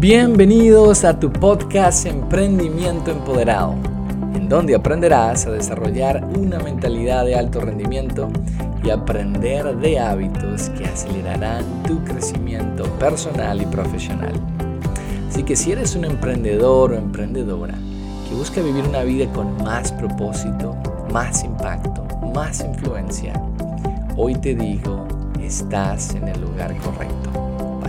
Bienvenidos a tu podcast Emprendimiento Empoderado, en donde aprenderás a desarrollar una mentalidad de alto rendimiento y aprender de hábitos que acelerarán tu crecimiento personal y profesional. Así que si eres un emprendedor o emprendedora que busca vivir una vida con más propósito, más impacto, más influencia, hoy te digo, estás en el lugar correcto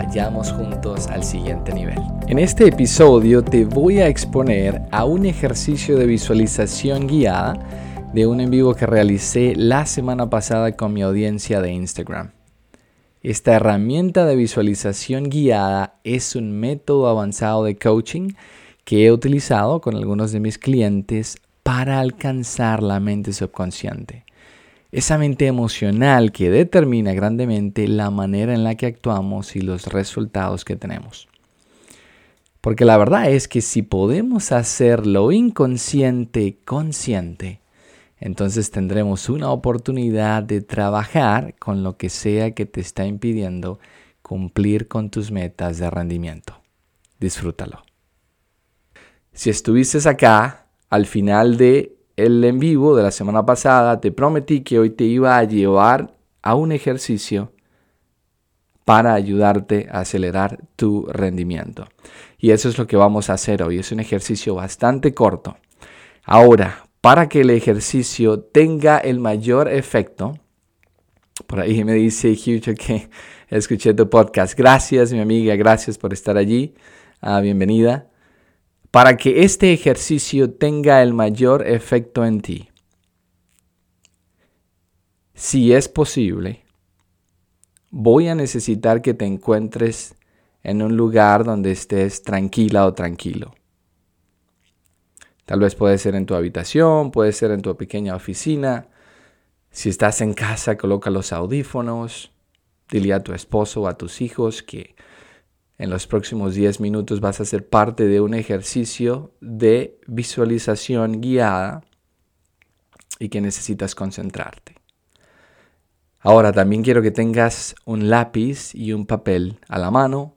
vayamos juntos al siguiente nivel. En este episodio te voy a exponer a un ejercicio de visualización guiada de un en vivo que realicé la semana pasada con mi audiencia de Instagram. Esta herramienta de visualización guiada es un método avanzado de coaching que he utilizado con algunos de mis clientes para alcanzar la mente subconsciente esa mente emocional que determina grandemente la manera en la que actuamos y los resultados que tenemos. Porque la verdad es que si podemos hacer lo inconsciente consciente, entonces tendremos una oportunidad de trabajar con lo que sea que te está impidiendo cumplir con tus metas de rendimiento. Disfrútalo. Si estuviste acá al final de el en vivo de la semana pasada, te prometí que hoy te iba a llevar a un ejercicio para ayudarte a acelerar tu rendimiento. Y eso es lo que vamos a hacer hoy. Es un ejercicio bastante corto. Ahora, para que el ejercicio tenga el mayor efecto, por ahí me dice Hugh que escuché tu podcast. Gracias, mi amiga, gracias por estar allí. Ah, bienvenida para que este ejercicio tenga el mayor efecto en ti. Si es posible, voy a necesitar que te encuentres en un lugar donde estés tranquila o tranquilo. Tal vez puede ser en tu habitación, puede ser en tu pequeña oficina. Si estás en casa, coloca los audífonos. Dile a tu esposo o a tus hijos que en los próximos 10 minutos vas a ser parte de un ejercicio de visualización guiada y que necesitas concentrarte. Ahora también quiero que tengas un lápiz y un papel a la mano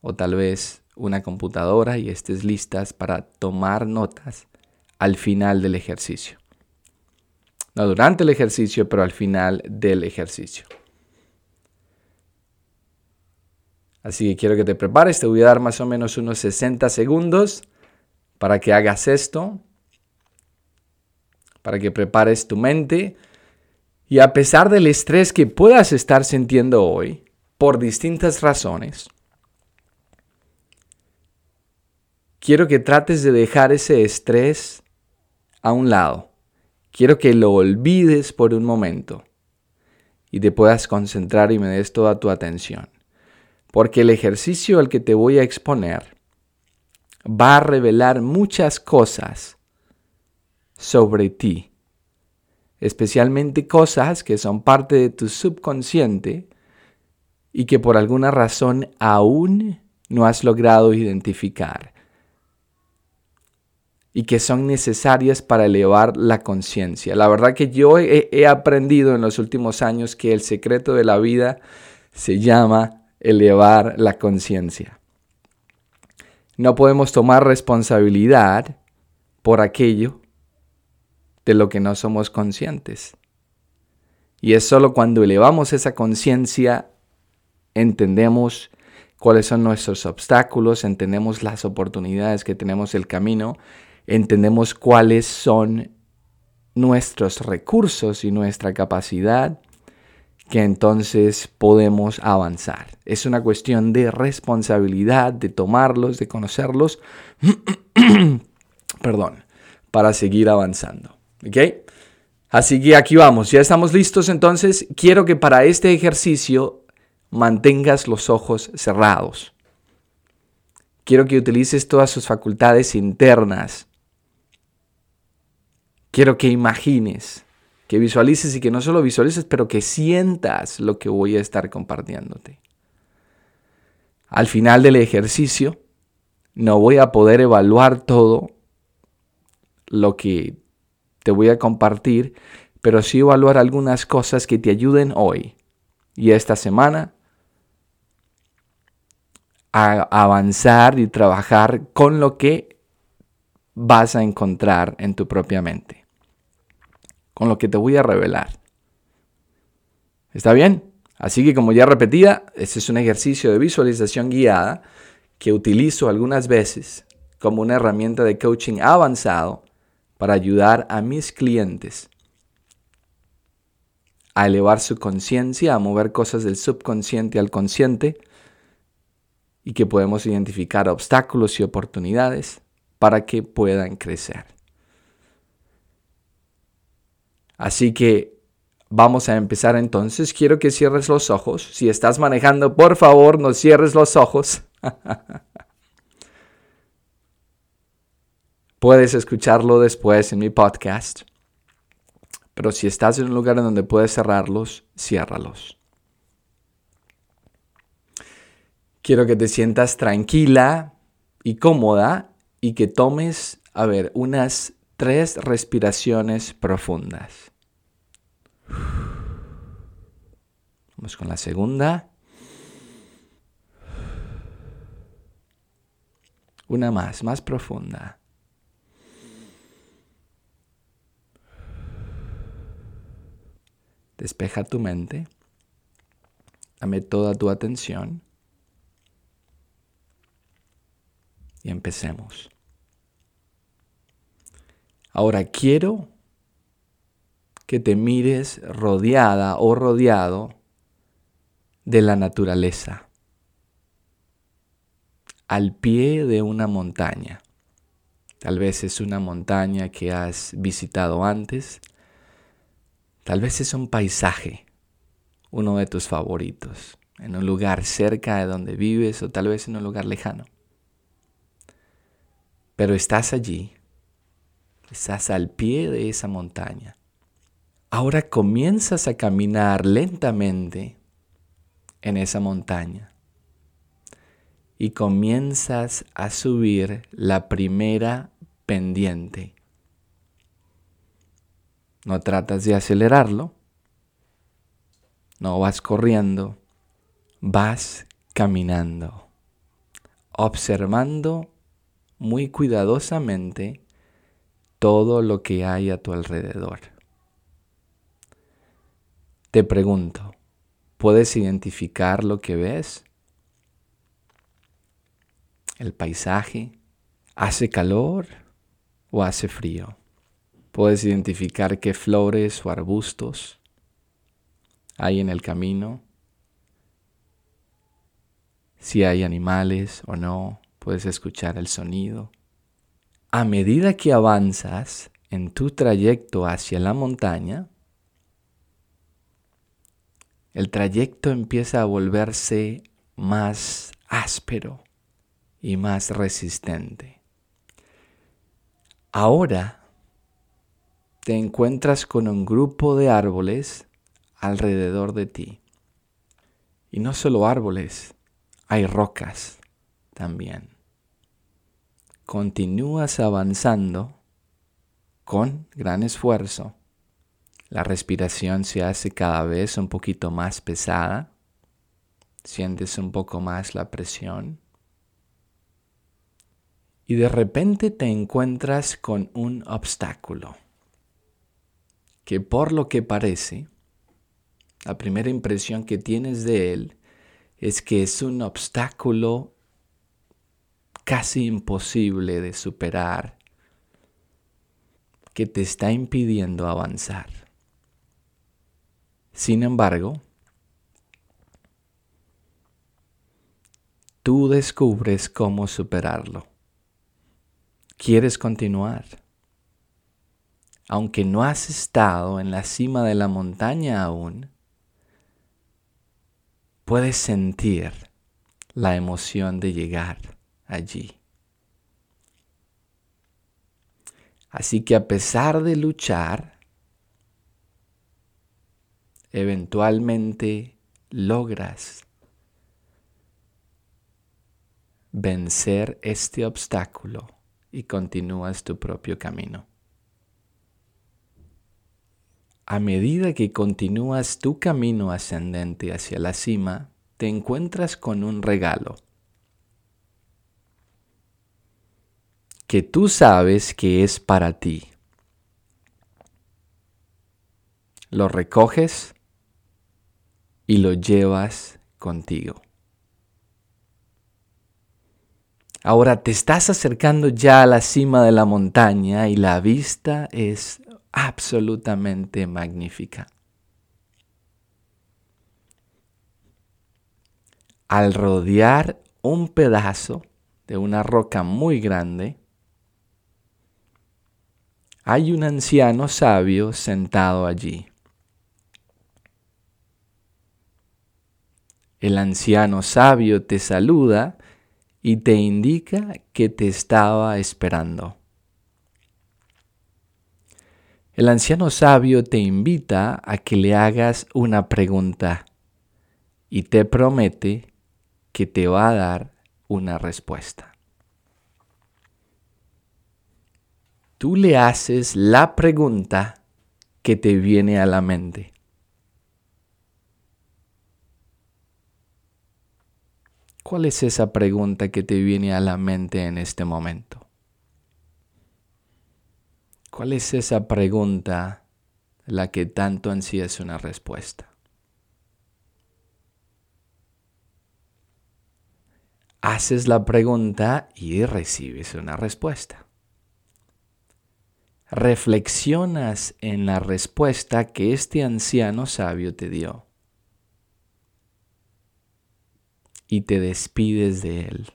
o tal vez una computadora y estés listas para tomar notas al final del ejercicio. No durante el ejercicio, pero al final del ejercicio. Así que quiero que te prepares, te voy a dar más o menos unos 60 segundos para que hagas esto, para que prepares tu mente. Y a pesar del estrés que puedas estar sintiendo hoy, por distintas razones, quiero que trates de dejar ese estrés a un lado. Quiero que lo olvides por un momento y te puedas concentrar y me des toda tu atención porque el ejercicio al que te voy a exponer va a revelar muchas cosas sobre ti, especialmente cosas que son parte de tu subconsciente y que por alguna razón aún no has logrado identificar y que son necesarias para elevar la conciencia. La verdad que yo he, aprendido en los últimos años que el secreto de la vida se llama elevar la conciencia. No podemos tomar responsabilidad por aquello de lo que no somos conscientes. Y es solo cuando elevamos esa conciencia, entendemos cuáles son nuestros obstáculos, entendemos las oportunidades que tenemos el camino, entendemos cuáles son nuestros recursos y nuestra capacidad que entonces podemos avanzar. Es una cuestión de responsabilidad, de tomarlos, de conocerlos, perdón, para seguir avanzando. ¿Ok? Así que aquí vamos, ya estamos listos entonces. Quiero que para este ejercicio mantengas los ojos cerrados. Quiero que utilices todas sus facultades internas. Quiero que imagines que visualices y que no solo visualices, pero que sientas lo que voy a estar compartiéndote. Al final del ejercicio, no voy a poder evaluar todo lo que te voy a compartir, pero sí evaluar algunas cosas que te ayuden hoy y esta semana a avanzar y trabajar con lo que vas a encontrar en tu propia mente, con lo que te voy a revelar. ¿Está bien? Así que como ya repetía, este es un ejercicio de visualización guiada que utilizo algunas veces como una herramienta de coaching avanzado para ayudar a mis clientes a elevar su conciencia, a mover cosas del subconsciente al consciente y que podemos identificar obstáculos y oportunidades para que puedan crecer. Así que vamos a empezar entonces. Quiero que cierres los ojos. Si estás manejando, por favor, no cierres los ojos. Puedes escucharlo después en mi podcast. Pero si estás en un lugar en donde puedes cerrarlos, ciérralos. Quiero que te sientas tranquila y cómoda y que tomes, a ver, unas tres respiraciones profundas. Vamos con la segunda. Una más, más profunda. Despeja tu mente. Dame toda tu atención. Y empecemos. Ahora quiero que te mires rodeada o rodeado de la naturaleza, al pie de una montaña. Tal vez es una montaña que has visitado antes, Tal vez es un paisaje, uno de tus favoritos, en un lugar cerca de donde vives o tal vez en un lugar lejano. Pero estás allí, estás al pie de esa montaña. Ahora comienzas a caminar lentamente en esa montaña y comienzas a subir la primera pendiente no tratas de acelerarlo. No vas corriendo. Vas caminando. Observando muy cuidadosamente todo lo que hay a tu alrededor. Te pregunto, ¿puedes identificar lo que ves? ¿El paisaje? ¿Hace calor o hace frío? Puedes identificar qué flores o arbustos hay en el camino. Si hay animales o no, puedes escuchar el sonido. A medida que avanzas en tu trayecto hacia la montaña, el trayecto empieza a volverse más áspero y más resistente. Ahora te encuentras con un grupo de árboles alrededor de ti. Y no solo árboles, hay rocas también. Continúas avanzando con gran esfuerzo. La respiración se hace cada vez un poquito más pesada. Sientes un poco más la presión. Y de repente te encuentras con un obstáculo que por lo que parece, la primera impresión que tienes de él es que es un obstáculo casi imposible de superar, que te está impidiendo avanzar. Sin embargo, tú descubres cómo superarlo. ¿Quieres continuar? aunque no has estado en la cima de la montaña aún, puedes sentir la emoción de llegar allí. Así que a pesar de luchar, eventualmente logras vencer este obstáculo y continúas tu propio camino a medida que continúas tu camino ascendente hacia la cima, te encuentras con un regalo. Que tú sabes que es para ti. Lo recoges y lo llevas contigo. Ahora te estás acercando ya a la cima de la montaña y la vista es absolutamente magnífica. Al rodear un pedazo de una roca muy grande, hay un anciano sabio sentado allí. El anciano sabio te saluda y te indica que te estaba esperando. El anciano sabio te invita a que le hagas una pregunta y te promete que te va a dar una respuesta. Tú le haces la pregunta que te viene a la mente. ¿Cuál es esa pregunta que te viene a la mente en este momento? ¿Cuál es esa pregunta la que tanto ansías una respuesta? Haces la pregunta y recibes una respuesta. Reflexionas en la respuesta que este anciano sabio te dio. y te despides de Él.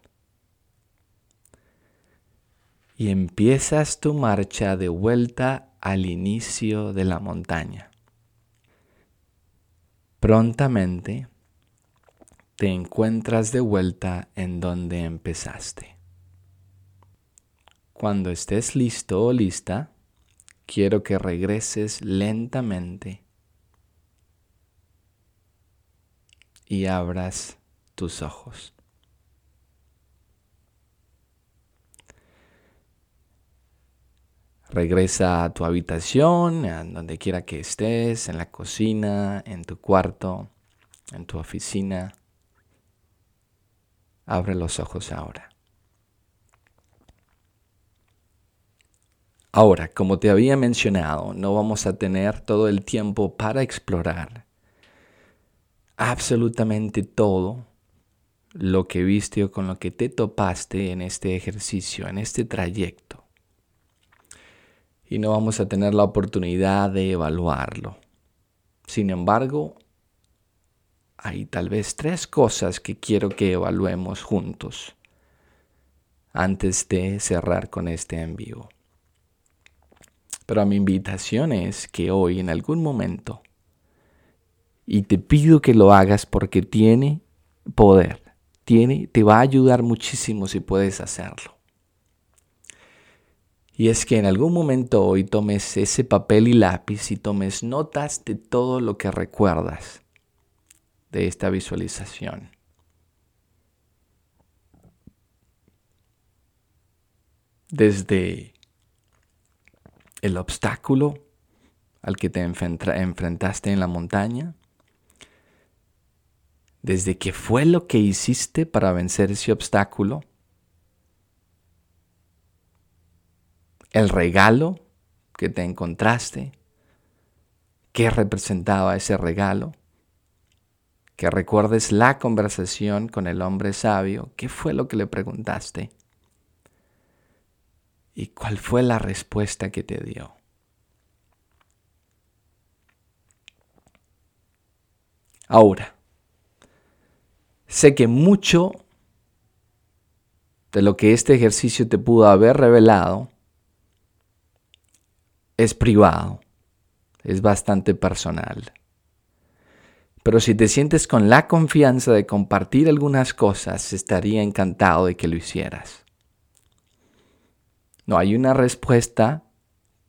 Y empiezas tu marcha de vuelta al inicio de la montaña. Prontamente te encuentras de vuelta en donde empezaste. Cuando estés listo o lista, quiero que regreses lentamente y abras tus ojos. Regresa a tu habitación, a donde quiera que estés, en la cocina, en tu cuarto, en tu oficina. Abre los ojos ahora. Ahora, como te había mencionado, no vamos a tener todo el tiempo para explorar absolutamente todo lo que viste o con lo que te topaste en este ejercicio, en este trayecto. Y no vamos a tener la oportunidad de evaluarlo. Sin embargo, hay tal vez tres cosas que quiero que evaluemos juntos antes de cerrar con este en vivo. Pero mi invitación es que hoy en algún momento, y te pido que lo hagas porque tiene poder, tiene, te va a ayudar muchísimo si puedes hacerlo. Y es que en algún momento hoy tomes ese papel y lápiz y tomes notas de todo lo que recuerdas de esta visualización. Desde el obstáculo al que te enfrentaste en la montaña, desde qué fue lo que hiciste para vencer ese obstáculo, el regalo que te encontraste, qué representaba ese regalo, que recuerdes la conversación con el hombre sabio, qué fue lo que le preguntaste y cuál fue la respuesta que te dio. Ahora, Sé que mucho de lo que este ejercicio te pudo haber revelado es privado, es bastante personal. Pero si te sientes con la confianza de compartir algunas cosas, estaría encantado de que lo hicieras. No hay una respuesta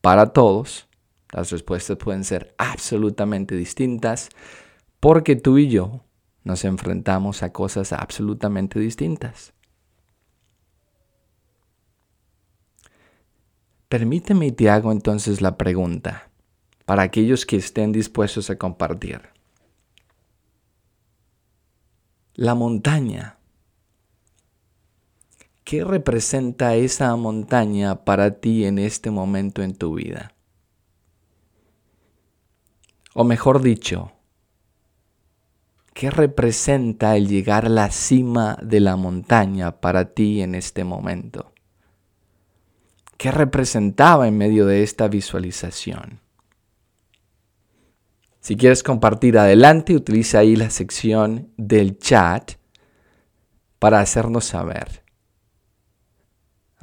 para todos. Las respuestas pueden ser absolutamente distintas porque tú y yo nos enfrentamos a cosas absolutamente distintas. Permíteme y te hago entonces la pregunta para aquellos que estén dispuestos a compartir. La montaña ¿qué representa esa montaña para ti en este momento en tu vida? O mejor dicho, ¿qué representa el llegar a la cima de la montaña para ti en este momento? ¿Qué representaba en medio de esta visualización? Si quieres compartir adelante, utiliza ahí la sección del chat para hacernos saber.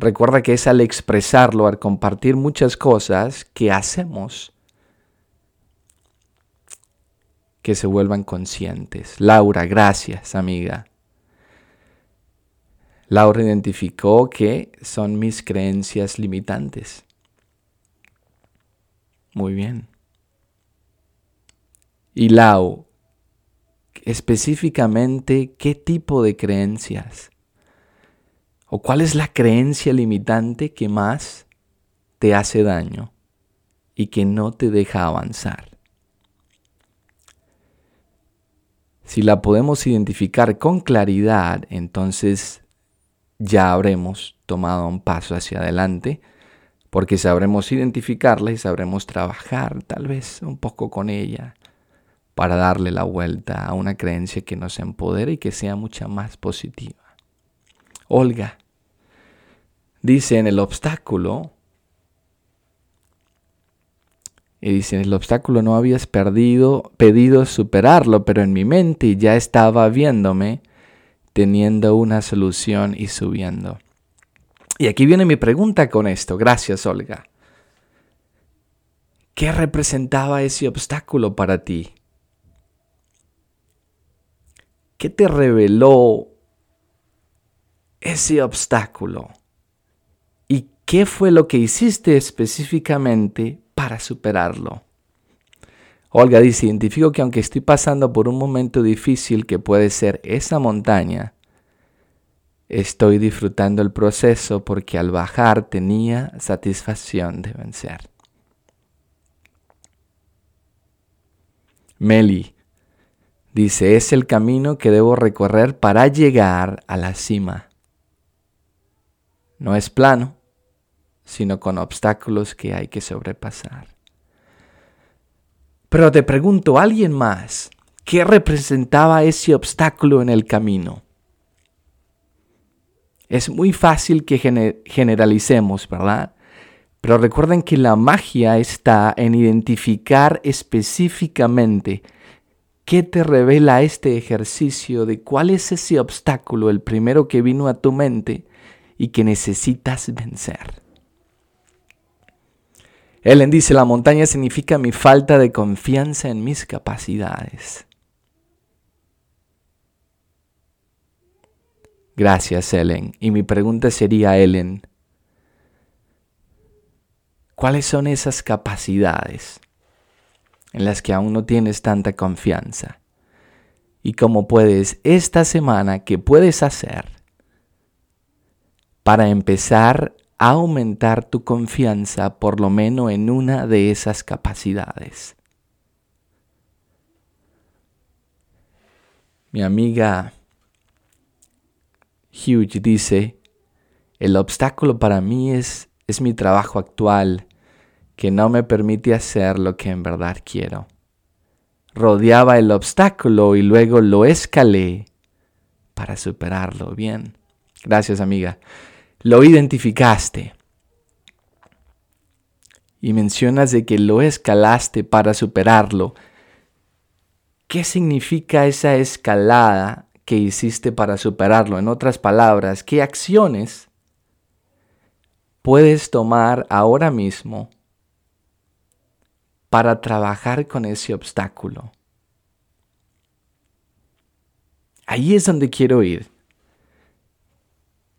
Recuerda que es al expresarlo, al compartir muchas cosas que hacemos, que se vuelvan conscientes. Laura, gracias, amiga. Laura identificó que son mis creencias limitantes. Muy bien. Y Lau, específicamente, ¿qué tipo de creencias? ¿O cuál es la creencia limitante que más te hace daño y que no te deja avanzar? Si la podemos identificar con claridad, entonces ya habremos tomado un paso hacia adelante, porque sabremos identificarla y sabremos trabajar tal vez un poco con ella para darle la vuelta a una creencia que nos empodere y que sea mucha más positiva. Olga dice en el obstáculo, y dice, en el obstáculo no habías perdido, pedido superarlo, pero en mi mente ya estaba viéndome teniendo una solución y subiendo. Y aquí viene mi pregunta con esto. Gracias, Olga. ¿Qué representaba ese obstáculo para ti? ¿Qué te reveló ese obstáculo? ¿Y qué fue lo que hiciste específicamente para superarlo? Olga dice, identifico que aunque estoy pasando por un momento difícil que puede ser esa montaña, estoy disfrutando el proceso porque al bajar tenía satisfacción de vencer. Meli dice, es el camino que debo recorrer para llegar a la cima. No es plano, sino con obstáculos que hay que sobrepasar. Pero te pregunto, ¿alguien más? ¿Qué representaba ese obstáculo en el camino? Es muy fácil que generalicemos, ¿verdad? Pero recuerden que la magia está en identificar específicamente qué te revela este ejercicio de cuál es ese obstáculo, el primero que vino a tu mente y que necesitas vencer. Ellen dice, la montaña significa mi falta de confianza en mis capacidades. Gracias, Ellen. Y mi pregunta sería, Ellen, ¿cuáles son esas capacidades en las que aún no tienes tanta confianza? Y cómo puedes esta semana, ¿qué puedes hacer para empezar aumentar tu confianza por lo menos en una de esas capacidades. Mi amiga Hugh dice, el obstáculo para mí es, es mi trabajo actual que no me permite hacer lo que en verdad quiero. Rodeaba el obstáculo y luego lo escalé para superarlo. Bien. Gracias amiga lo identificaste y mencionas de que lo escalaste para superarlo, ¿qué significa esa escalada que hiciste para superarlo? En otras palabras, ¿qué acciones puedes tomar ahora mismo para trabajar con ese obstáculo? Ahí es donde quiero ir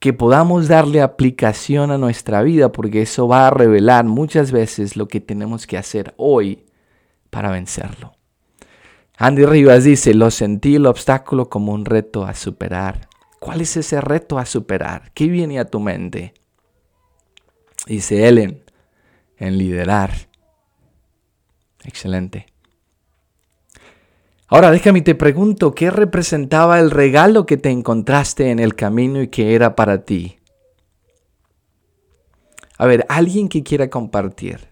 que podamos darle aplicación a nuestra vida, porque eso va a revelar muchas veces lo que tenemos que hacer hoy para vencerlo. Andy Rivas dice, lo sentí el obstáculo como un reto a superar. ¿Cuál es ese reto a superar? ¿Qué viene a tu mente? Dice Ellen, en liderar. Excelente. Ahora déjame te pregunto, ¿qué representaba el regalo que te encontraste en el camino y que era para ti? A ver, alguien que quiera compartir.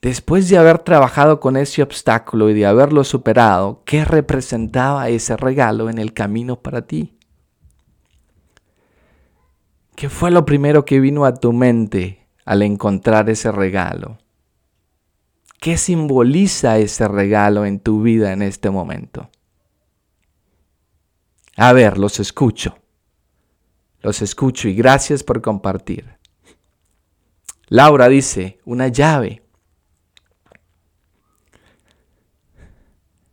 Después de haber trabajado con ese obstáculo y de haberlo superado, ¿qué representaba ese regalo en el camino para ti? ¿Qué fue lo primero que vino a tu mente al encontrar ese regalo? ¿Qué simboliza ese regalo en tu vida en este momento? A ver, los escucho. Los escucho y gracias por compartir. Laura dice, una llave.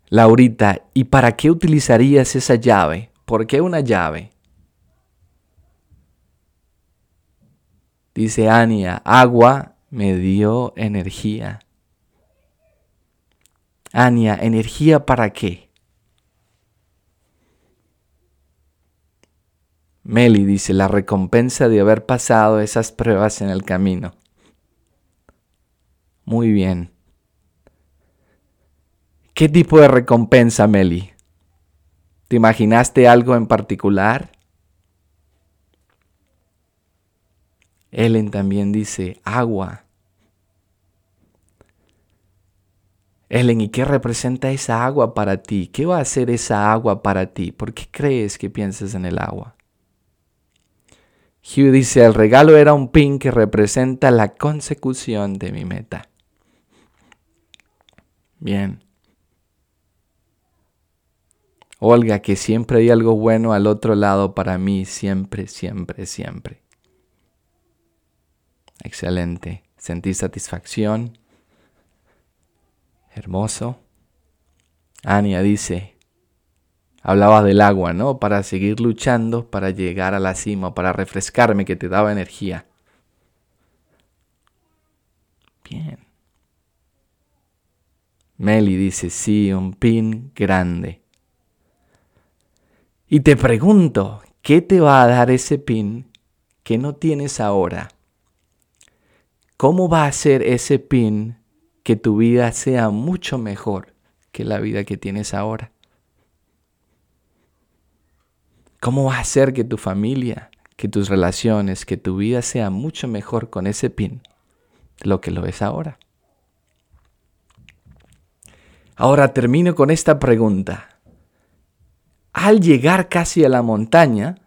Laurita, ¿y para qué utilizarías esa llave? ¿Por qué una llave? Dice Ania, agua me dio energía. Ania, ¿energía para qué? Meli dice, la recompensa de haber pasado esas pruebas en el camino. Muy bien. ¿Qué tipo de recompensa, Meli? ¿Te imaginaste algo en particular? Ellen también dice, agua. Ellen, ¿y qué representa esa agua para ti? ¿Qué va a hacer esa agua para ti? ¿Por qué crees que piensas en el agua? Hugh dice, el regalo era un pin que representa la consecución de mi meta. Bien. Olga, que siempre hay algo bueno al otro lado para mí, siempre, siempre, siempre. Excelente. Sentí satisfacción. Hermoso. Ania dice, hablaba del agua, ¿no? Para seguir luchando, para llegar a la cima, para refrescarme, que te daba energía. Bien. Meli dice, sí, un pin grande. Y te pregunto, ¿qué te va a dar ese pin que no tienes ahora? ¿Cómo va a ser ese pin que tu vida sea mucho mejor que la vida que tienes ahora? ¿Cómo va a hacer que tu familia, que tus relaciones, que tu vida sea mucho mejor con ese pin lo que lo es ahora? Ahora termino con esta pregunta al llegar casi a la montaña,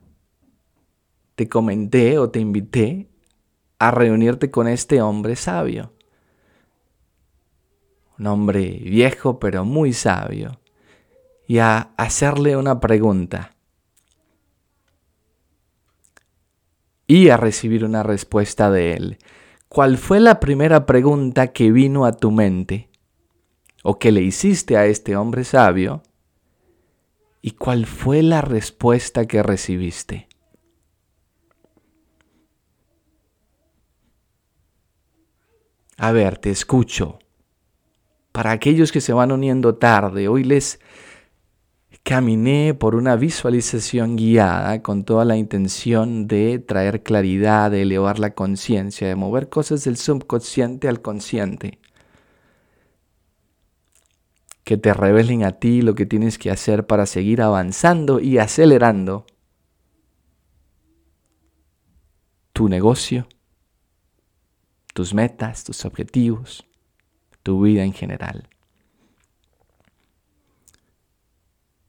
te comenté o te invité a reunirte con este hombre sabio. Un hombre viejo pero muy sabio. Y a hacerle una pregunta. Y a recibir una respuesta de él. ¿Cuál fue la primera pregunta que vino a tu mente? ¿O que le hiciste a este hombre sabio? ¿Y cuál fue la respuesta que recibiste? A ver, te escucho. Para aquellos que se van uniendo tarde, hoy les caminé por una visualización guiada con toda la intención de traer claridad, de elevar la conciencia, de mover cosas del subconsciente al consciente. Que te revelen a ti lo que tienes que hacer para seguir avanzando y acelerando tu negocio, tus metas, tus objetivos, tu vida en general.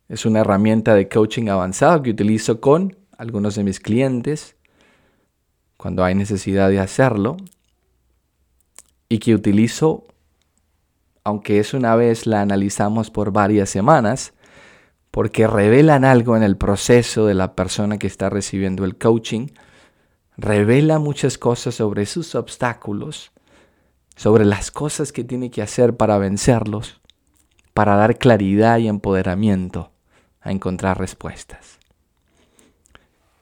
Es una herramienta de coaching avanzado que utilizo con algunos de mis clientes cuando hay necesidad de hacerlo y que utilizo aunque es una vez la analizamos por varias semanas, porque revelan algo en el proceso de la persona que está recibiendo el coaching, revela muchas cosas sobre sus obstáculos, sobre las cosas que tiene que hacer para vencerlos, para dar claridad y empoderamiento a encontrar respuestas.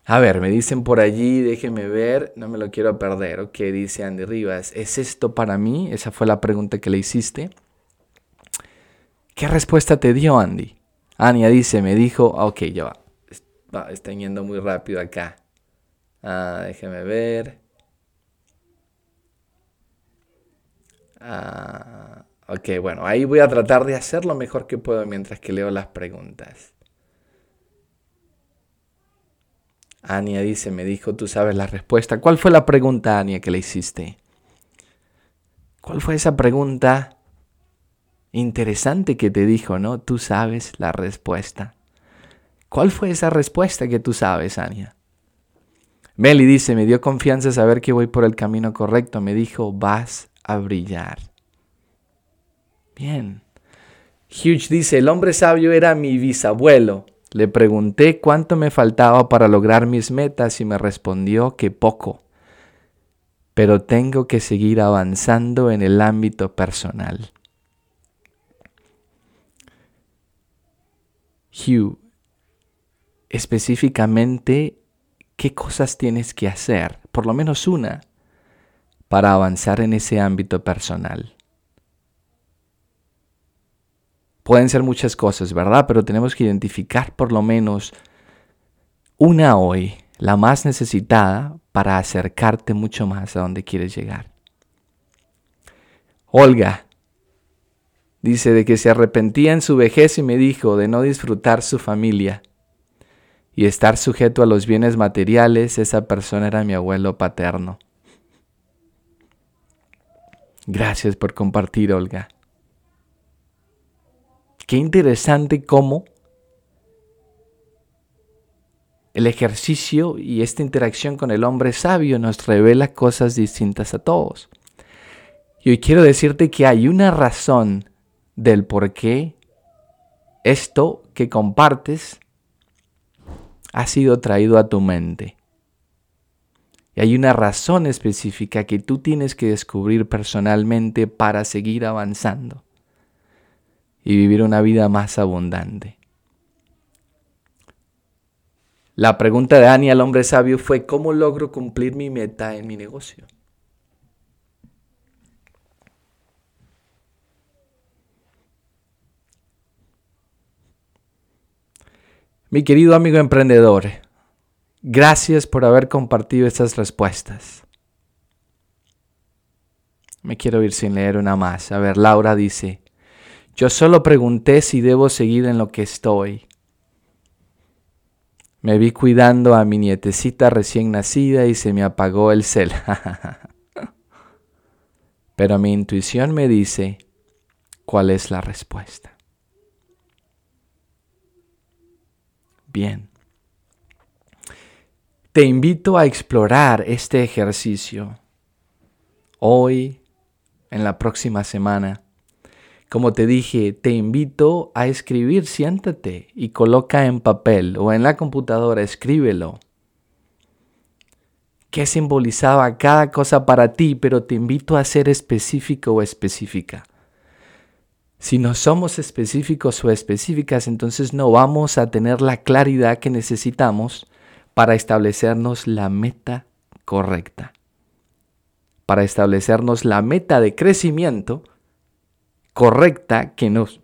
A ver, me dicen por allí, déjeme ver, no me lo quiero perder. Ok, dice Andy Rivas, ¿es esto para mí? Esa fue la pregunta que le hiciste. ¿Qué respuesta te dio Andy? Ania dice, me dijo, ok, ya va. está yendo muy rápido acá. Ah, déjeme ver. Ah, ok, bueno, ahí voy a tratar de hacer lo mejor que puedo mientras que leo las preguntas. Ania dice, me dijo, tú sabes la respuesta. ¿Cuál fue la pregunta, Ania, que le hiciste? ¿Cuál fue esa pregunta interesante que te dijo, no? Tú sabes la respuesta. ¿Cuál fue esa respuesta que tú sabes, Ania? Meli dice, me dio confianza saber que voy por el camino correcto. Me dijo, vas a brillar. Bien. Hugh dice, el hombre sabio era mi bisabuelo. Le pregunté cuánto me faltaba para lograr mis metas y me respondió que poco. Pero tengo que seguir avanzando en el ámbito personal. Hugh, específicamente, ¿qué cosas tienes que hacer? Por lo menos una, para avanzar en ese ámbito personal. Pueden ser muchas cosas, ¿verdad? Pero tenemos que identificar por lo menos una hoy, la más necesitada para acercarte mucho más a donde quieres llegar. Olga dice de que se arrepentía en su vejez y me dijo de no disfrutar su familia y estar sujeto a los bienes materiales, esa persona era mi abuelo paterno. Gracias por compartir, Olga. Qué interesante cómo el ejercicio y esta interacción con el hombre sabio nos revela cosas distintas a todos. Y hoy quiero decirte que hay una razón del por qué esto que compartes ha sido traído a tu mente. Y hay una razón específica que tú tienes que descubrir personalmente para seguir avanzando y vivir una vida más abundante. La pregunta de Ani al hombre sabio fue, ¿cómo logro cumplir mi meta en mi negocio? Mi querido amigo emprendedor, gracias por haber compartido estas respuestas. Me quiero ir sin leer una más. A ver, Laura dice, yo solo pregunté si debo seguir en lo que estoy. Me vi cuidando a mi nietecita recién nacida y se me apagó el cel. Pero mi intuición me dice cuál es la respuesta. Bien. Te invito a explorar este ejercicio hoy, en la próxima semana como te dije, te invito a escribir, siéntate y coloca en papel o en la computadora, escríbelo. ¿Qué simbolizaba cada cosa para ti? Pero te invito a ser específico o específica. Si no somos específicos o específicas, entonces no vamos a tener la claridad que necesitamos para establecernos la meta correcta. Para establecernos la meta de crecimiento correcta que nos,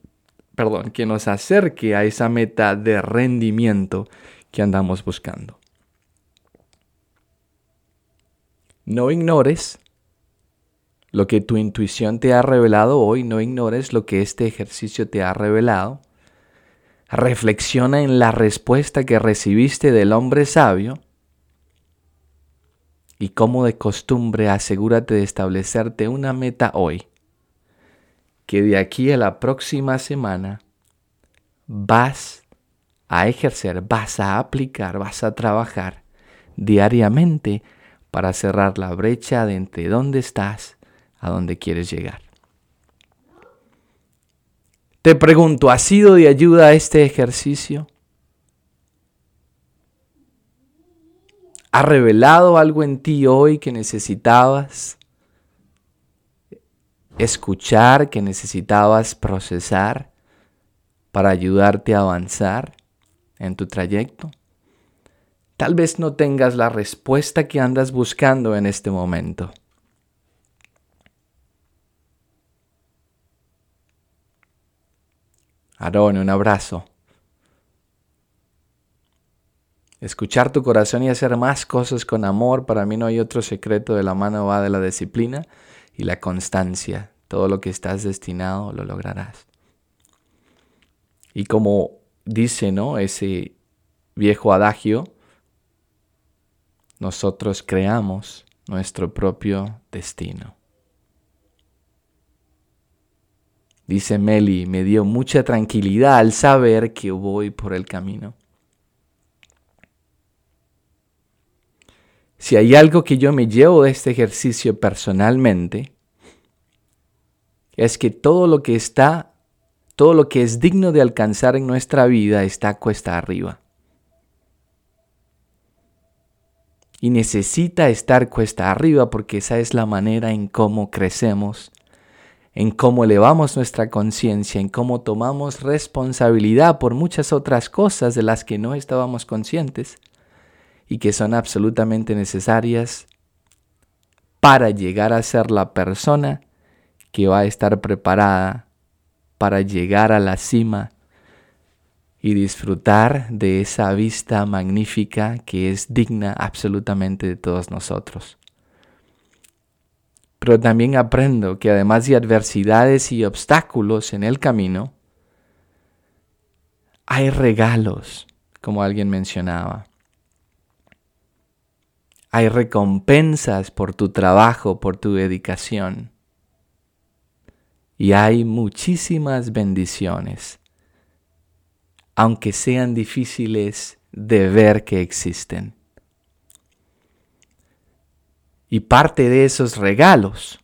perdón, que nos acerque a esa meta de rendimiento que andamos buscando. No ignores lo que tu intuición te ha revelado hoy, no ignores lo que este ejercicio te ha revelado. Reflexiona en la respuesta que recibiste del hombre sabio y como de costumbre asegúrate de establecerte una meta hoy que de aquí a la próxima semana vas a ejercer, vas a aplicar, vas a trabajar diariamente para cerrar la brecha de entre dónde estás a dónde quieres llegar. Te pregunto, ¿ha sido de ayuda este ejercicio? ¿Ha revelado algo en ti hoy que necesitabas? escuchar, que necesitabas procesar para ayudarte a avanzar en tu trayecto. Tal vez no tengas la respuesta que andas buscando en este momento. Aarón, un abrazo. Escuchar tu corazón y hacer más cosas con amor, para mí no hay otro secreto de la mano va de la disciplina y la constancia. Todo lo que estás destinado lo lograrás. Y como dice, ¿no? Ese viejo adagio, nosotros creamos nuestro propio destino. Dice Meli, me dio mucha tranquilidad al saber que voy por el camino. Si hay algo que yo me llevo de este ejercicio personalmente, es que todo lo que está, todo lo que es digno de alcanzar en nuestra vida está cuesta arriba. Y necesita estar cuesta arriba porque esa es la manera en cómo crecemos en cómo elevamos nuestra conciencia, en cómo tomamos responsabilidad por muchas otras cosas de las que no estábamos conscientes y que son absolutamente necesarias para llegar a ser la persona que va a estar preparada para llegar a la cima y disfrutar de esa vista magnífica que es digna absolutamente de todos nosotros pero también aprendo que además de adversidades y obstáculos en el camino, hay regalos, como alguien mencionaba. Hay recompensas por tu trabajo, por tu dedicación. Y hay muchísimas bendiciones, aunque sean difíciles de ver que existen. Y parte de esos regalos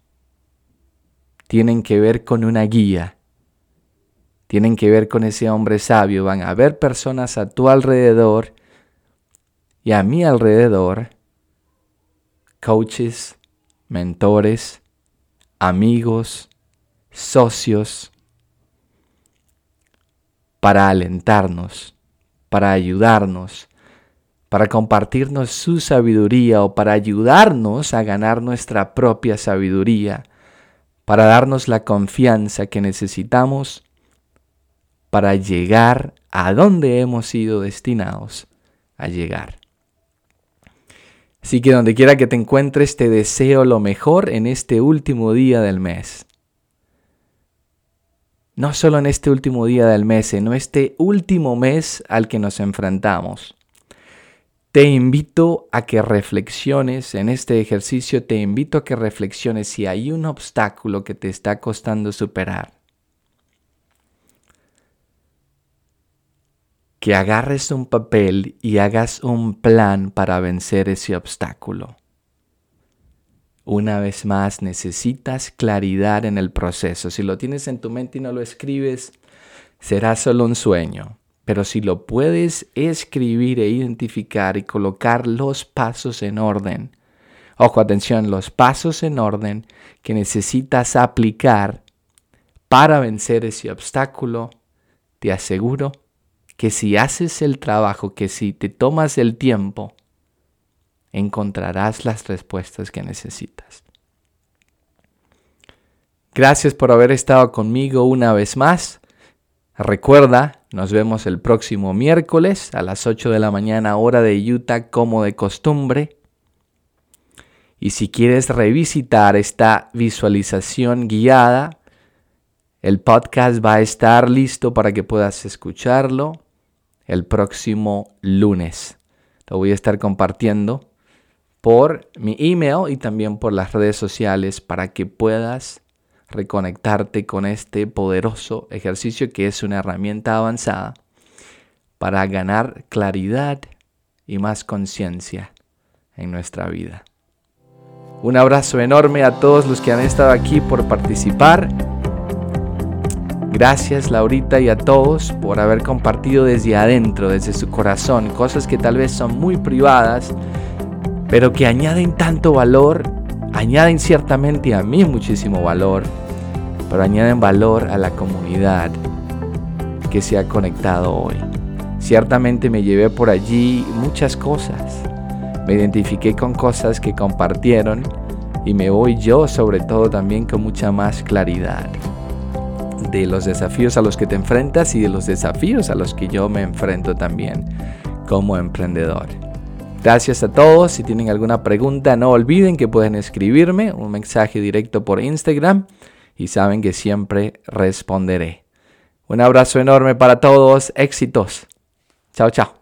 tienen que ver con una guía, tienen que ver con ese hombre sabio. Van a haber personas a tu alrededor y a mi alrededor, coaches, mentores, amigos, socios, para alentarnos, para ayudarnos, para compartirnos su sabiduría o para ayudarnos a ganar nuestra propia sabiduría, para darnos la confianza que necesitamos para llegar a donde hemos sido destinados a llegar. Así que donde quiera que te encuentres, te deseo lo mejor en este último día del mes. No solo en este último día del mes, sino este último mes al que nos enfrentamos. Te invito a que reflexiones en este ejercicio, te invito a que reflexiones si hay un obstáculo que te está costando superar. Que agarres un papel y hagas un plan para vencer ese obstáculo. Una vez más, necesitas claridad en el proceso. Si lo tienes en tu mente y no lo escribes, será solo un sueño. Pero si lo puedes escribir e identificar y colocar los pasos en orden, ojo, atención, los pasos en orden que necesitas aplicar para vencer ese obstáculo, te aseguro que si haces el trabajo, que si te tomas el tiempo, encontrarás las respuestas que necesitas. Gracias por haber estado conmigo una vez más. Recuerda, nos vemos el próximo miércoles a las 8 de la mañana hora de Utah como de costumbre. Y si quieres revisitar esta visualización guiada, el podcast va a estar listo para que puedas escucharlo el próximo lunes. Lo voy a estar compartiendo por mi email y también por las redes sociales para que puedas reconectarte con este poderoso ejercicio que es una herramienta avanzada para ganar claridad y más conciencia en nuestra vida. Un abrazo enorme a todos los que han estado aquí por participar. Gracias Laurita y a todos por haber compartido desde adentro, desde su corazón, cosas que tal vez son muy privadas, pero que añaden tanto valor añaden ciertamente a mí muchísimo valor, pero añaden valor a la comunidad que se ha conectado hoy. Ciertamente me llevé por allí muchas cosas, me identifiqué con cosas que compartieron y me voy yo sobre todo también con mucha más claridad de los desafíos a los que te enfrentas y de los desafíos a los que yo me enfrento también como emprendedor. Gracias a todos. Si tienen alguna pregunta, no olviden que pueden escribirme un mensaje directo por Instagram y saben que siempre responderé. Un abrazo enorme para todos. Éxitos. Chao, chao.